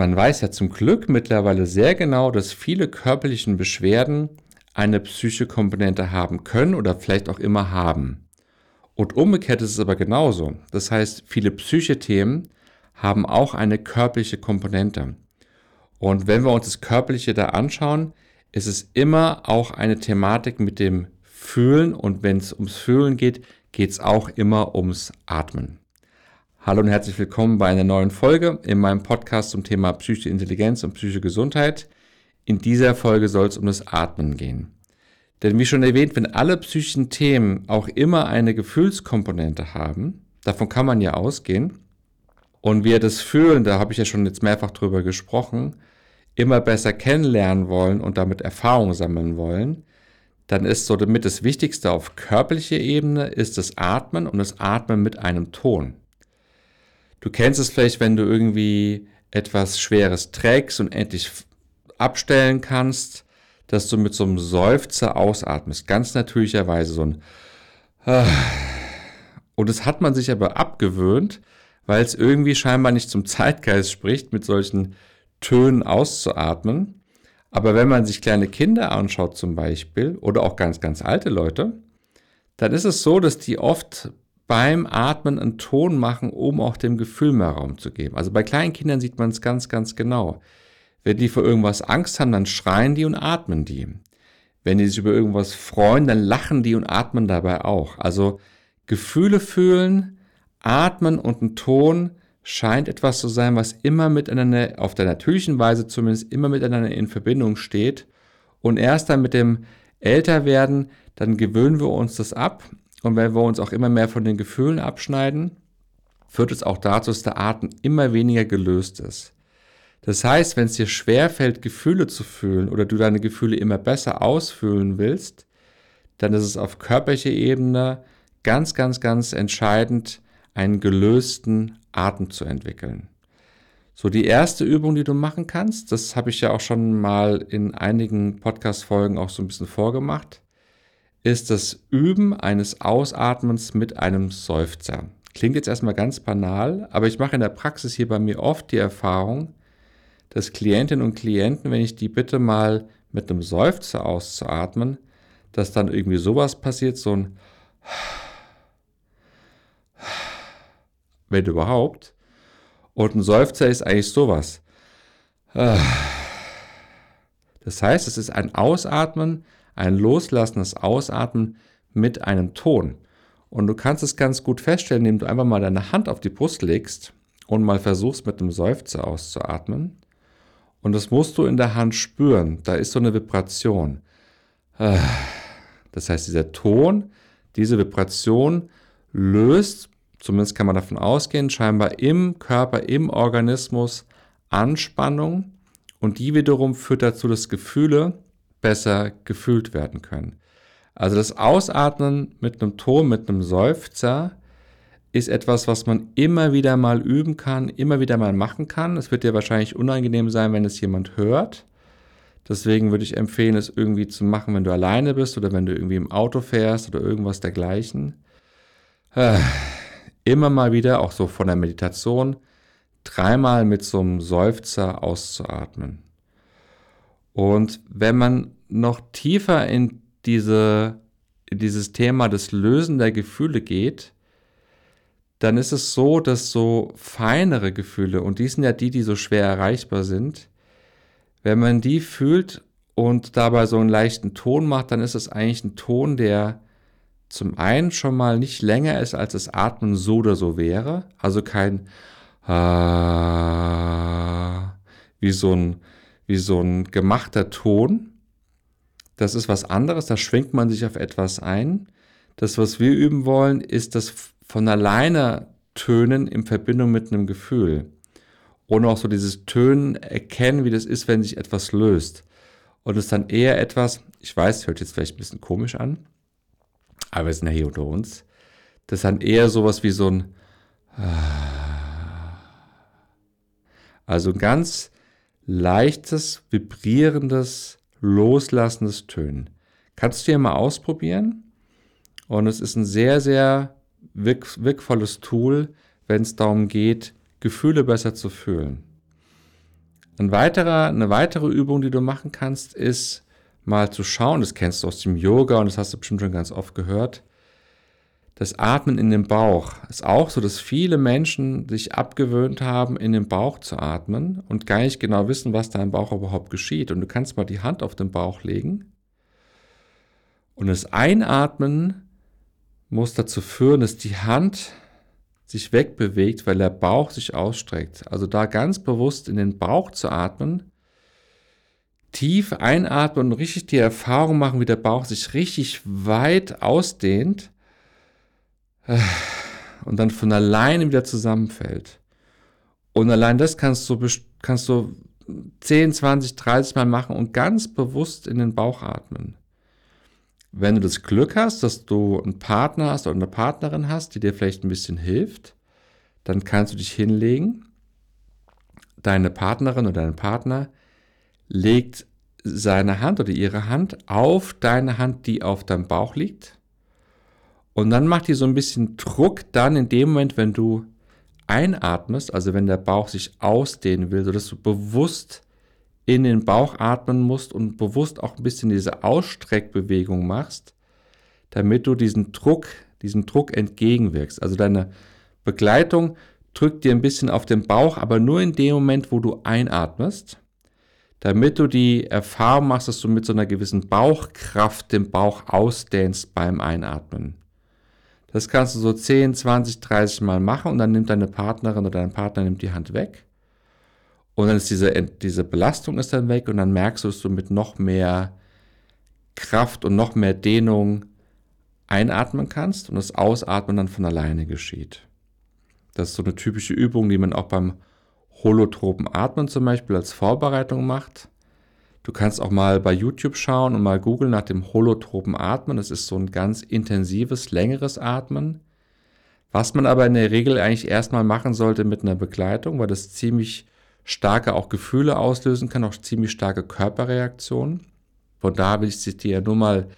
man weiß ja zum Glück mittlerweile sehr genau, dass viele körperlichen Beschwerden eine psychische Komponente haben können oder vielleicht auch immer haben. Und umgekehrt ist es aber genauso. Das heißt, viele psychische Themen haben auch eine körperliche Komponente. Und wenn wir uns das Körperliche da anschauen, ist es immer auch eine Thematik mit dem Fühlen. Und wenn es ums Fühlen geht, geht es auch immer ums Atmen. Hallo und herzlich willkommen bei einer neuen Folge in meinem Podcast zum Thema psychische Intelligenz und psychische Gesundheit. In dieser Folge soll es um das Atmen gehen. Denn wie schon erwähnt, wenn alle psychischen Themen auch immer eine Gefühlskomponente haben, davon kann man ja ausgehen, und wir das Fühlen, da habe ich ja schon jetzt mehrfach drüber gesprochen, immer besser kennenlernen wollen und damit Erfahrung sammeln wollen, dann ist so damit das Wichtigste auf körperlicher Ebene ist das Atmen und das Atmen mit einem Ton. Du kennst es vielleicht, wenn du irgendwie etwas Schweres trägst und endlich abstellen kannst, dass du mit so einem Seufzer ausatmest. Ganz natürlicherweise so ein und das hat man sich aber abgewöhnt, weil es irgendwie scheinbar nicht zum Zeitgeist spricht, mit solchen Tönen auszuatmen. Aber wenn man sich kleine Kinder anschaut zum Beispiel oder auch ganz, ganz alte Leute, dann ist es so, dass die oft beim Atmen einen Ton machen, um auch dem Gefühl mehr Raum zu geben. Also bei kleinen Kindern sieht man es ganz, ganz genau. Wenn die vor irgendwas Angst haben, dann schreien die und atmen die. Wenn die sich über irgendwas freuen, dann lachen die und atmen dabei auch. Also Gefühle fühlen, atmen und ein Ton scheint etwas zu sein, was immer miteinander, auf der natürlichen Weise zumindest, immer miteinander in Verbindung steht. Und erst dann mit dem Älterwerden, dann gewöhnen wir uns das ab und wenn wir uns auch immer mehr von den Gefühlen abschneiden, führt es auch dazu, dass der Atem immer weniger gelöst ist. Das heißt, wenn es dir schwerfällt, Gefühle zu fühlen oder du deine Gefühle immer besser ausfühlen willst, dann ist es auf körperlicher Ebene ganz, ganz, ganz entscheidend, einen gelösten Atem zu entwickeln. So, die erste Übung, die du machen kannst, das habe ich ja auch schon mal in einigen Podcast-Folgen auch so ein bisschen vorgemacht, ist das Üben eines Ausatmens mit einem Seufzer. Klingt jetzt erstmal ganz banal, aber ich mache in der Praxis hier bei mir oft die Erfahrung, dass Klientinnen und Klienten, wenn ich die bitte mal mit einem Seufzer auszuatmen, dass dann irgendwie sowas passiert, so ein wenn überhaupt. Und ein Seufzer ist eigentlich sowas. Das heißt, es ist ein Ausatmen ein loslassendes Ausatmen mit einem Ton. Und du kannst es ganz gut feststellen, indem du einfach mal deine Hand auf die Brust legst und mal versuchst mit einem Seufzer auszuatmen. Und das musst du in der Hand spüren. Da ist so eine Vibration. Das heißt, dieser Ton, diese Vibration löst, zumindest kann man davon ausgehen, scheinbar im Körper, im Organismus Anspannung. Und die wiederum führt dazu, dass Gefühle besser gefühlt werden können. Also das Ausatmen mit einem Ton, mit einem Seufzer ist etwas, was man immer wieder mal üben kann, immer wieder mal machen kann. Es wird dir wahrscheinlich unangenehm sein, wenn es jemand hört. Deswegen würde ich empfehlen, es irgendwie zu machen, wenn du alleine bist oder wenn du irgendwie im Auto fährst oder irgendwas dergleichen. Immer mal wieder, auch so von der Meditation, dreimal mit so einem Seufzer auszuatmen. Und wenn man noch tiefer in, diese, in dieses Thema des Lösen der Gefühle geht, dann ist es so, dass so feinere Gefühle, und die sind ja die, die so schwer erreichbar sind, wenn man die fühlt und dabei so einen leichten Ton macht, dann ist es eigentlich ein Ton, der zum einen schon mal nicht länger ist, als das Atmen so oder so wäre. Also kein ah, wie so ein wie so ein gemachter Ton. Das ist was anderes, da schwingt man sich auf etwas ein. Das, was wir üben wollen, ist das von alleine Tönen in Verbindung mit einem Gefühl. Und auch so dieses Tönen erkennen, wie das ist, wenn sich etwas löst. Und es ist dann eher etwas, ich weiß, hört jetzt vielleicht ein bisschen komisch an, aber wir sind ja hier unter uns. Das ist dann eher sowas wie so ein, also ganz leichtes, vibrierendes, loslassendes Tönen. Kannst du ja mal ausprobieren. Und es ist ein sehr, sehr wirk wirkvolles Tool, wenn es darum geht, Gefühle besser zu fühlen. Ein weiterer, eine weitere Übung, die du machen kannst, ist mal zu schauen, das kennst du aus dem Yoga und das hast du bestimmt schon ganz oft gehört, das Atmen in den Bauch ist auch so, dass viele Menschen sich abgewöhnt haben, in den Bauch zu atmen und gar nicht genau wissen, was da im Bauch überhaupt geschieht. Und du kannst mal die Hand auf den Bauch legen und das Einatmen muss dazu führen, dass die Hand sich wegbewegt, weil der Bauch sich ausstreckt. Also da ganz bewusst in den Bauch zu atmen, tief einatmen und richtig die Erfahrung machen, wie der Bauch sich richtig weit ausdehnt und dann von alleine wieder zusammenfällt. Und allein das kannst du, kannst du 10, 20, 30 Mal machen und ganz bewusst in den Bauch atmen. Wenn du das Glück hast, dass du einen Partner hast oder eine Partnerin hast, die dir vielleicht ein bisschen hilft, dann kannst du dich hinlegen. Deine Partnerin oder dein Partner legt seine Hand oder ihre Hand auf deine Hand, die auf deinem Bauch liegt. Und dann macht die so ein bisschen Druck dann in dem Moment, wenn du einatmest, also wenn der Bauch sich ausdehnen will, sodass du bewusst in den Bauch atmen musst und bewusst auch ein bisschen diese Ausstreckbewegung machst, damit du diesen Druck, diesem Druck entgegenwirkst. Also deine Begleitung drückt dir ein bisschen auf den Bauch, aber nur in dem Moment, wo du einatmest, damit du die Erfahrung machst, dass du mit so einer gewissen Bauchkraft den Bauch ausdehnst beim Einatmen. Das kannst du so 10, 20, 30 Mal machen und dann nimmt deine Partnerin oder dein Partner nimmt die Hand weg. Und dann ist diese, diese Belastung ist dann weg und dann merkst du, dass du mit noch mehr Kraft und noch mehr Dehnung einatmen kannst und das Ausatmen dann von alleine geschieht. Das ist so eine typische Übung, die man auch beim holotropen Atmen zum Beispiel als Vorbereitung macht. Du kannst auch mal bei YouTube schauen und mal googeln nach dem holotropen Atmen. Das ist so ein ganz intensives, längeres Atmen. Was man aber in der Regel eigentlich erstmal machen sollte mit einer Begleitung, weil das ziemlich starke auch Gefühle auslösen kann, auch ziemlich starke Körperreaktionen. Von da will ich es dir nur mal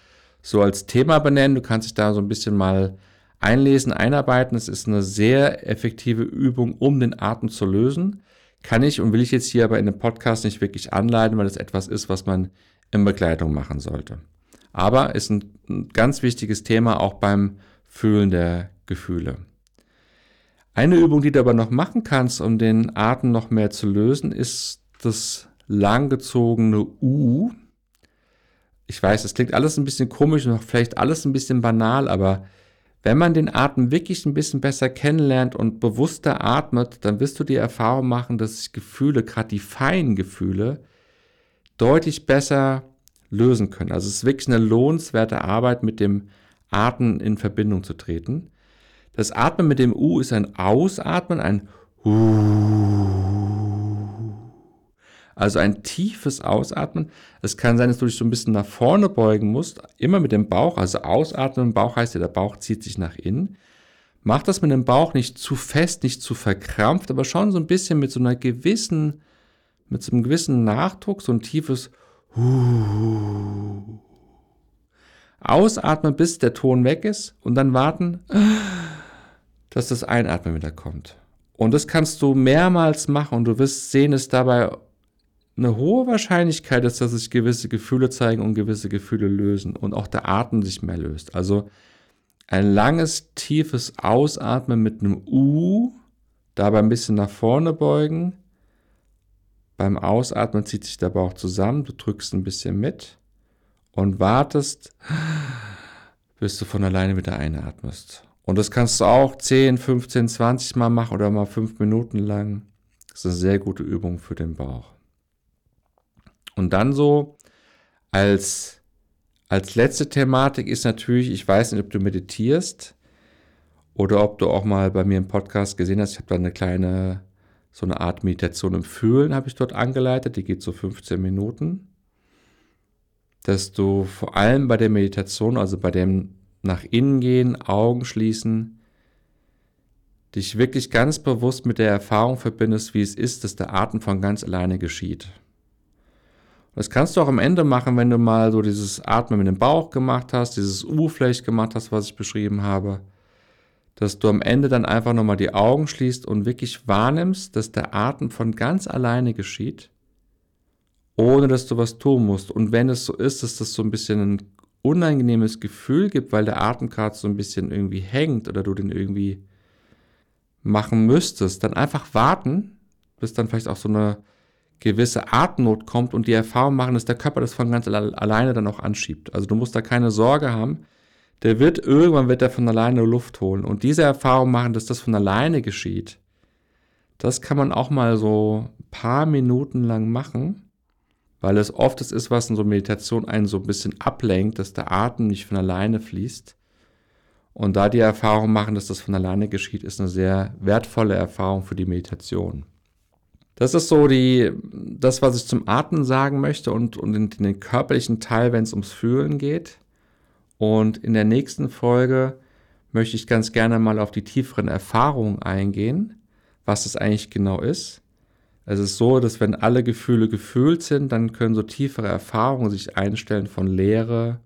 so als Thema benennen. Du kannst dich da so ein bisschen mal einlesen, einarbeiten. Es ist eine sehr effektive Übung, um den Atem zu lösen. Kann ich und will ich jetzt hier aber in dem Podcast nicht wirklich anleiten, weil das etwas ist, was man in Begleitung machen sollte. Aber ist ein, ein ganz wichtiges Thema auch beim Fühlen der Gefühle. Eine Übung, die du aber noch machen kannst, um den Atem noch mehr zu lösen, ist das langgezogene U. Ich weiß, es klingt alles ein bisschen komisch und vielleicht alles ein bisschen banal, aber wenn man den Atem wirklich ein bisschen besser kennenlernt und bewusster atmet, dann wirst du die Erfahrung machen, dass sich Gefühle, gerade die feinen Gefühle, deutlich besser lösen können. Also es ist wirklich eine lohnenswerte Arbeit, mit dem Atmen in Verbindung zu treten. Das Atmen mit dem U ist ein Ausatmen, ein Hu. Also ein tiefes Ausatmen. Es kann sein, dass du dich so ein bisschen nach vorne beugen musst, immer mit dem Bauch, also ausatmen Bauch heißt ja, der Bauch zieht sich nach innen. Mach das mit dem Bauch nicht zu fest, nicht zu verkrampft, aber schon so ein bisschen mit so einer gewissen, mit so einem gewissen Nachdruck, so ein tiefes. Ausatmen, bis der Ton weg ist und dann warten, dass das Einatmen wieder kommt. Und das kannst du mehrmals machen und du wirst sehen, dass dabei eine hohe Wahrscheinlichkeit ist, dass sich gewisse Gefühle zeigen und gewisse Gefühle lösen und auch der Atem sich mehr löst. Also ein langes, tiefes Ausatmen mit einem U, dabei ein bisschen nach vorne beugen. Beim Ausatmen zieht sich der Bauch zusammen, du drückst ein bisschen mit und wartest, bis du von alleine wieder einatmest. Und das kannst du auch 10, 15, 20 Mal machen oder mal 5 Minuten lang. Das ist eine sehr gute Übung für den Bauch. Und dann so als, als letzte Thematik ist natürlich, ich weiß nicht, ob du meditierst oder ob du auch mal bei mir im Podcast gesehen hast, ich habe da eine kleine, so eine Art Meditation im Fühlen habe ich dort angeleitet, die geht so 15 Minuten. Dass du vor allem bei der Meditation, also bei dem nach innen gehen, Augen schließen, dich wirklich ganz bewusst mit der Erfahrung verbindest, wie es ist, dass der Atem von ganz alleine geschieht. Das kannst du auch am Ende machen, wenn du mal so dieses Atmen mit dem Bauch gemacht hast, dieses U vielleicht gemacht hast, was ich beschrieben habe, dass du am Ende dann einfach nochmal die Augen schließt und wirklich wahrnimmst, dass der Atem von ganz alleine geschieht ohne dass du was tun musst. Und wenn es so ist, dass das so ein bisschen ein unangenehmes Gefühl gibt, weil der Atem gerade so ein bisschen irgendwie hängt oder du den irgendwie machen müsstest, dann einfach warten, bis dann vielleicht auch so eine gewisse Atemnot kommt und die Erfahrung machen, dass der Körper das von ganz alleine dann auch anschiebt. Also du musst da keine Sorge haben. Der wird irgendwann wird er von alleine Luft holen und diese Erfahrung machen, dass das von alleine geschieht. Das kann man auch mal so ein paar Minuten lang machen, weil es oft das ist, was in so Meditation einen so ein bisschen ablenkt, dass der Atem nicht von alleine fließt. Und da die Erfahrung machen, dass das von alleine geschieht, ist eine sehr wertvolle Erfahrung für die Meditation. Das ist so die, das, was ich zum Atmen sagen möchte und, und in, in den körperlichen Teil, wenn es ums Fühlen geht. Und in der nächsten Folge möchte ich ganz gerne mal auf die tieferen Erfahrungen eingehen, was es eigentlich genau ist. Es ist so, dass wenn alle Gefühle gefühlt sind, dann können so tiefere Erfahrungen sich einstellen von Leere,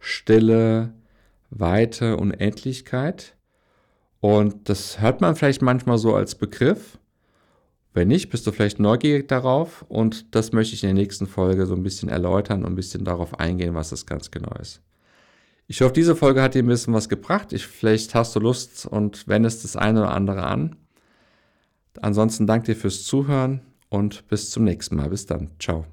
Stille, Weite, Unendlichkeit. Und das hört man vielleicht manchmal so als Begriff. Wenn nicht, bist du vielleicht neugierig darauf und das möchte ich in der nächsten Folge so ein bisschen erläutern und ein bisschen darauf eingehen, was das ganz genau ist. Ich hoffe, diese Folge hat dir ein bisschen was gebracht. Ich, vielleicht hast du Lust und wendest das eine oder andere an. Ansonsten danke dir fürs Zuhören und bis zum nächsten Mal. Bis dann. Ciao.